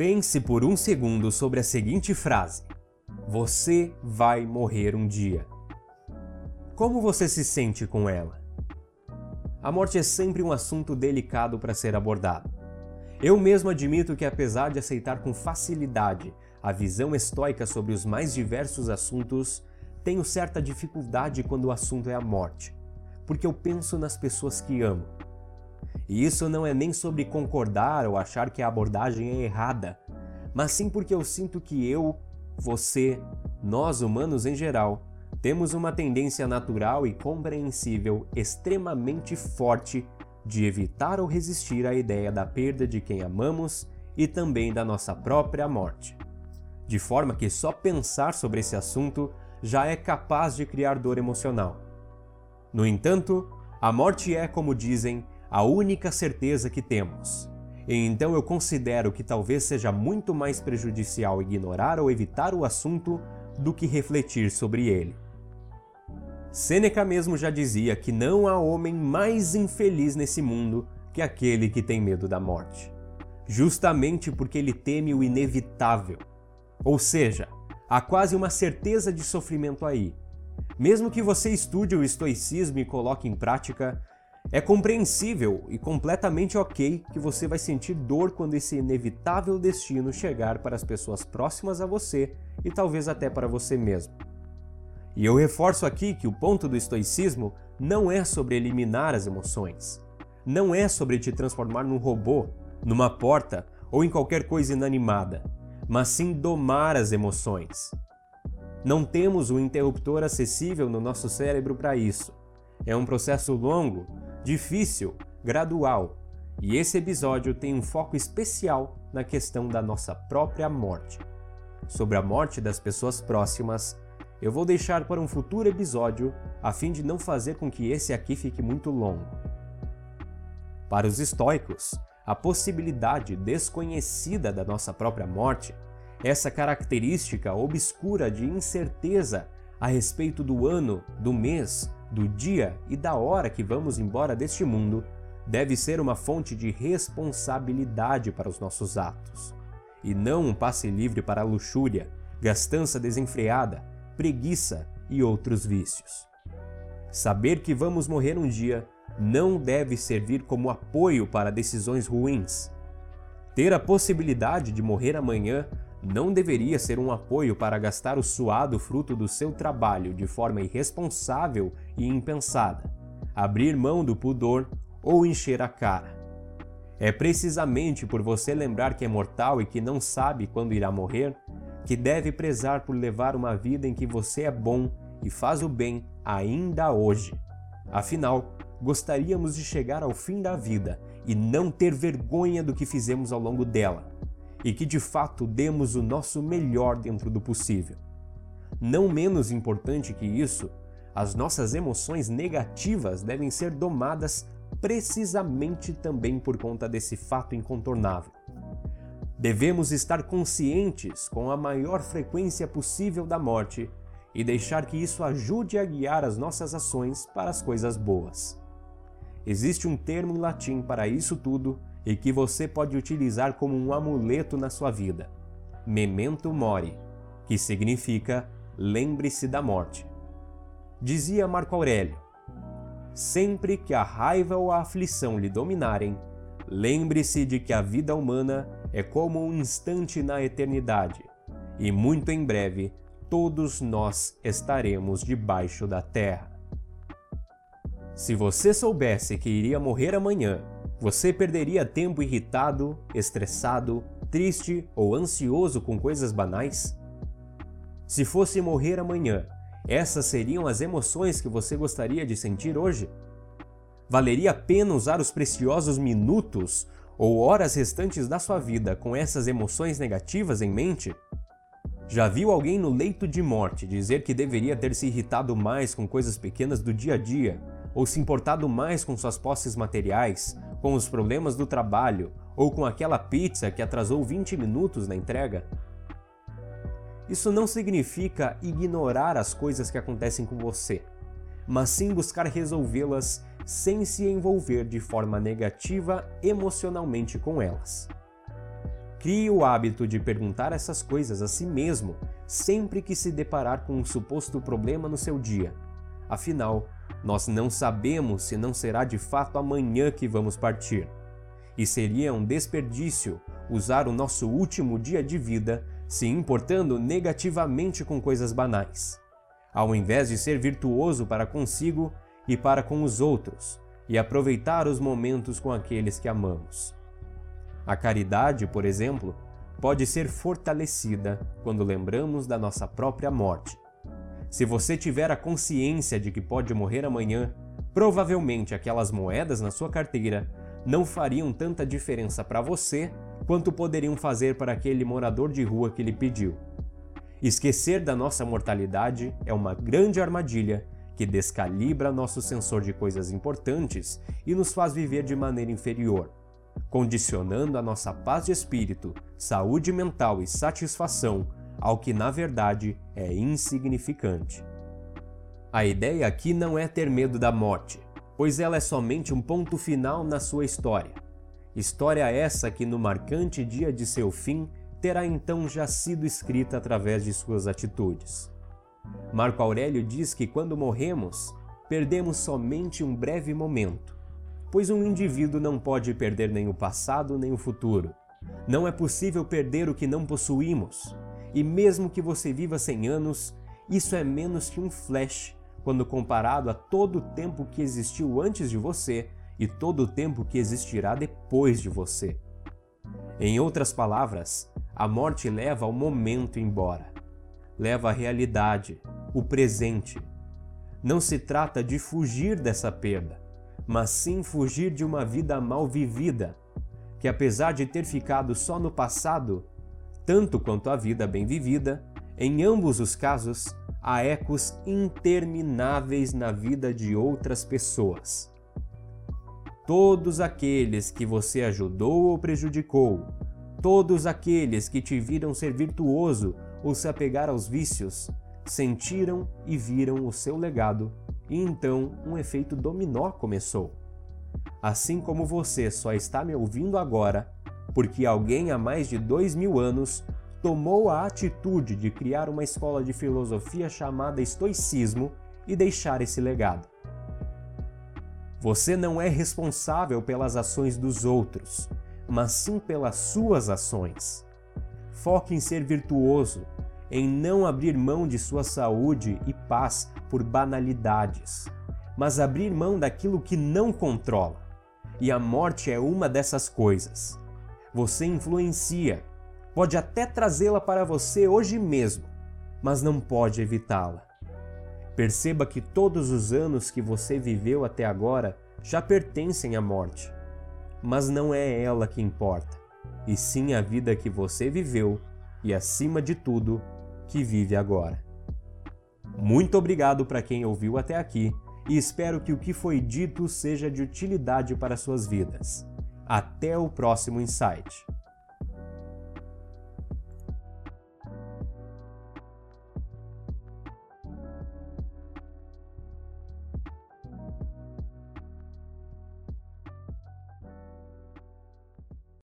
Pense por um segundo sobre a seguinte frase: Você vai morrer um dia. Como você se sente com ela? A morte é sempre um assunto delicado para ser abordado. Eu mesmo admito que, apesar de aceitar com facilidade a visão estoica sobre os mais diversos assuntos, tenho certa dificuldade quando o assunto é a morte, porque eu penso nas pessoas que amo. E isso não é nem sobre concordar ou achar que a abordagem é errada, mas sim porque eu sinto que eu, você, nós humanos em geral, temos uma tendência natural e compreensível extremamente forte de evitar ou resistir à ideia da perda de quem amamos e também da nossa própria morte. De forma que só pensar sobre esse assunto já é capaz de criar dor emocional. No entanto, a morte é, como dizem, a única certeza que temos. E então eu considero que talvez seja muito mais prejudicial ignorar ou evitar o assunto do que refletir sobre ele. Sêneca mesmo já dizia que não há homem mais infeliz nesse mundo que aquele que tem medo da morte, justamente porque ele teme o inevitável. Ou seja, há quase uma certeza de sofrimento aí. Mesmo que você estude o estoicismo e coloque em prática, é compreensível e completamente ok que você vai sentir dor quando esse inevitável destino chegar para as pessoas próximas a você e talvez até para você mesmo. E eu reforço aqui que o ponto do estoicismo não é sobre eliminar as emoções. Não é sobre te transformar num robô, numa porta ou em qualquer coisa inanimada, mas sim domar as emoções. Não temos um interruptor acessível no nosso cérebro para isso. É um processo longo, difícil, gradual, e esse episódio tem um foco especial na questão da nossa própria morte. Sobre a morte das pessoas próximas eu vou deixar para um futuro episódio a fim de não fazer com que esse aqui fique muito longo. Para os estoicos, a possibilidade desconhecida da nossa própria morte, essa característica obscura de incerteza a respeito do ano, do mês, do dia e da hora que vamos embora deste mundo, deve ser uma fonte de responsabilidade para os nossos atos, e não um passe livre para a luxúria, gastança desenfreada, preguiça e outros vícios. Saber que vamos morrer um dia não deve servir como apoio para decisões ruins. Ter a possibilidade de morrer amanhã não deveria ser um apoio para gastar o suado fruto do seu trabalho de forma irresponsável e impensada, abrir mão do pudor ou encher a cara. É precisamente por você lembrar que é mortal e que não sabe quando irá morrer que deve prezar por levar uma vida em que você é bom e faz o bem ainda hoje. Afinal, gostaríamos de chegar ao fim da vida e não ter vergonha do que fizemos ao longo dela, e que de fato demos o nosso melhor dentro do possível. Não menos importante que isso, as nossas emoções negativas devem ser domadas precisamente também por conta desse fato incontornável. Devemos estar conscientes com a maior frequência possível da morte e deixar que isso ajude a guiar as nossas ações para as coisas boas. Existe um termo em latim para isso tudo e que você pode utilizar como um amuleto na sua vida: memento mori, que significa lembre-se da morte. Dizia Marco Aurélio: Sempre que a raiva ou a aflição lhe dominarem, lembre-se de que a vida humana é como um instante na eternidade, e muito em breve todos nós estaremos debaixo da terra. Se você soubesse que iria morrer amanhã, você perderia tempo irritado, estressado, triste ou ansioso com coisas banais? Se fosse morrer amanhã, essas seriam as emoções que você gostaria de sentir hoje? Valeria a pena usar os preciosos minutos ou horas restantes da sua vida com essas emoções negativas em mente? Já viu alguém no leito de morte dizer que deveria ter se irritado mais com coisas pequenas do dia a dia, ou se importado mais com suas posses materiais, com os problemas do trabalho, ou com aquela pizza que atrasou 20 minutos na entrega? Isso não significa ignorar as coisas que acontecem com você, mas sim buscar resolvê-las sem se envolver de forma negativa emocionalmente com elas. Crie o hábito de perguntar essas coisas a si mesmo sempre que se deparar com um suposto problema no seu dia. Afinal, nós não sabemos se não será de fato amanhã que vamos partir. E seria um desperdício usar o nosso último dia de vida se importando negativamente com coisas banais, ao invés de ser virtuoso para consigo e para com os outros, e aproveitar os momentos com aqueles que amamos. A caridade, por exemplo, pode ser fortalecida quando lembramos da nossa própria morte. Se você tiver a consciência de que pode morrer amanhã, provavelmente aquelas moedas na sua carteira não fariam tanta diferença para você quanto poderiam fazer para aquele morador de rua que lhe pediu. Esquecer da nossa mortalidade é uma grande armadilha que descalibra nosso sensor de coisas importantes e nos faz viver de maneira inferior, condicionando a nossa paz de espírito, saúde mental e satisfação ao que na verdade é insignificante. A ideia aqui não é ter medo da morte, pois ela é somente um ponto final na sua história. História essa que no marcante dia de seu fim terá então já sido escrita através de suas atitudes. Marco Aurélio diz que quando morremos, perdemos somente um breve momento, pois um indivíduo não pode perder nem o passado nem o futuro. Não é possível perder o que não possuímos, e mesmo que você viva 100 anos, isso é menos que um flash quando comparado a todo o tempo que existiu antes de você e todo o tempo que existirá depois de você. Em outras palavras, a morte leva o momento embora, leva a realidade, o presente. Não se trata de fugir dessa perda, mas sim fugir de uma vida mal vivida, que apesar de ter ficado só no passado, tanto quanto a vida bem vivida, em ambos os casos, há ecos intermináveis na vida de outras pessoas. Todos aqueles que você ajudou ou prejudicou, todos aqueles que te viram ser virtuoso ou se apegar aos vícios, sentiram e viram o seu legado, e então um efeito dominó começou. Assim como você só está me ouvindo agora, porque alguém há mais de dois mil anos tomou a atitude de criar uma escola de filosofia chamada Estoicismo e deixar esse legado. Você não é responsável pelas ações dos outros, mas sim pelas suas ações. Foque em ser virtuoso, em não abrir mão de sua saúde e paz por banalidades, mas abrir mão daquilo que não controla. E a morte é uma dessas coisas. Você influencia, pode até trazê-la para você hoje mesmo, mas não pode evitá-la. Perceba que todos os anos que você viveu até agora já pertencem à morte. Mas não é ela que importa, e sim a vida que você viveu e, acima de tudo, que vive agora. Muito obrigado para quem ouviu até aqui e espero que o que foi dito seja de utilidade para suas vidas. Até o próximo insight.